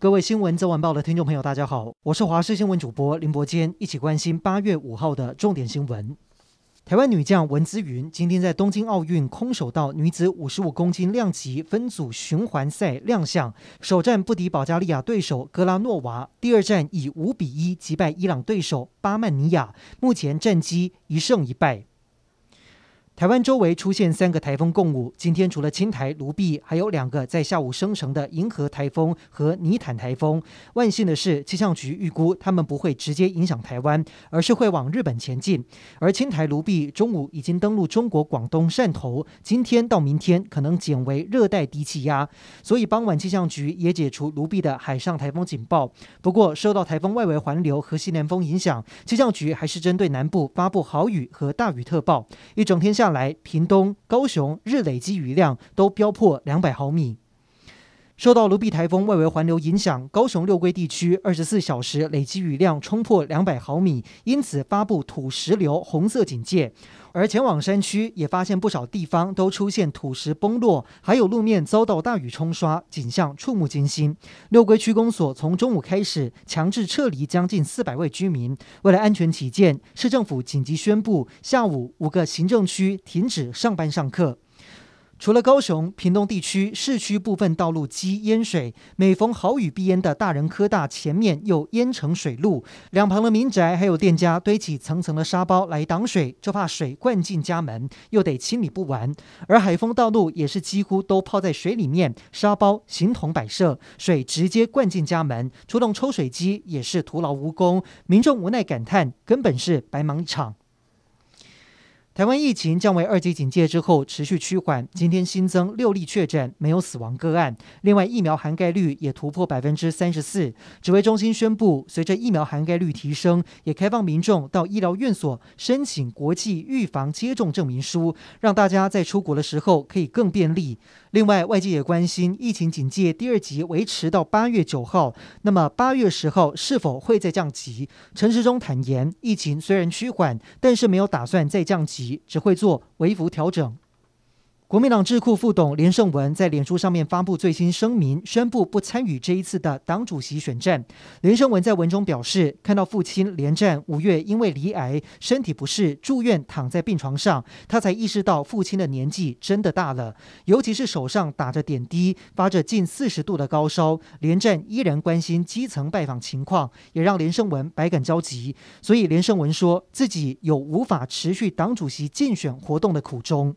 各位新闻早晚报的听众朋友，大家好，我是华视新闻主播林伯坚，一起关心八月五号的重点新闻。台湾女将文姿云今天在东京奥运空手道女子五十五公斤量级分组循环赛亮相，首战不敌保加利亚对手格拉诺娃，第二战以五比一击败伊朗对手巴曼尼亚，目前战绩一胜一败。台湾周围出现三个台风共舞，今天除了青台卢碧，还有两个在下午生成的银河台风和泥坦台风。万幸的是，气象局预估它们不会直接影响台湾，而是会往日本前进。而青台卢碧中午已经登陆中国广东汕头，今天到明天可能减为热带低气压，所以傍晚气象局也解除卢碧的海上台风警报。不过，受到台风外围环流和西南风影响，气象局还是针对南部发布豪雨和大雨特报。一整天下来，屏东、高雄日累积雨量都飙破两百毫米。受到卢碧台风外围环流影响，高雄六龟地区二十四小时累积雨量冲破两百毫米，因此发布土石流红色警戒。而前往山区也发现不少地方都出现土石崩落，还有路面遭到大雨冲刷，景象触目惊心。六龟区公所从中午开始强制撤离将近四百位居民，为了安全起见，市政府紧急宣布下午五个行政区停止上班上课。除了高雄、屏东地区市区部分道路积淹水，每逢豪雨必淹的大人科大前面又淹成水路，两旁的民宅还有店家堆起层层的沙包来挡水，就怕水灌进家门，又得清理不完。而海丰道路也是几乎都泡在水里面，沙包形同摆设，水直接灌进家门，出动抽水机也是徒劳无功，民众无奈感叹，根本是白忙一场。台湾疫情降为二级警戒之后持续趋缓，今天新增六例确诊，没有死亡个案。另外，疫苗涵盖率也突破百分之三十四。指挥中心宣布，随着疫苗涵盖率提升，也开放民众到医疗院所申请国际预防接种证明书，让大家在出国的时候可以更便利。另外，外界也关心疫情警戒第二级维持到八月九号，那么八月十号是否会再降级？陈时中坦言，疫情虽然趋缓，但是没有打算再降级。只会做微幅调整。国民党智库副董连胜文在脸书上面发布最新声明，宣布不参与这一次的党主席选战。连胜文在文中表示，看到父亲连战五月因为罹癌身体不适住院躺在病床上，他才意识到父亲的年纪真的大了，尤其是手上打着点滴，发着近四十度的高烧，连战依然关心基层拜访情况，也让连胜文百感交集。所以连胜文说自己有无法持续党主席竞选活动的苦衷。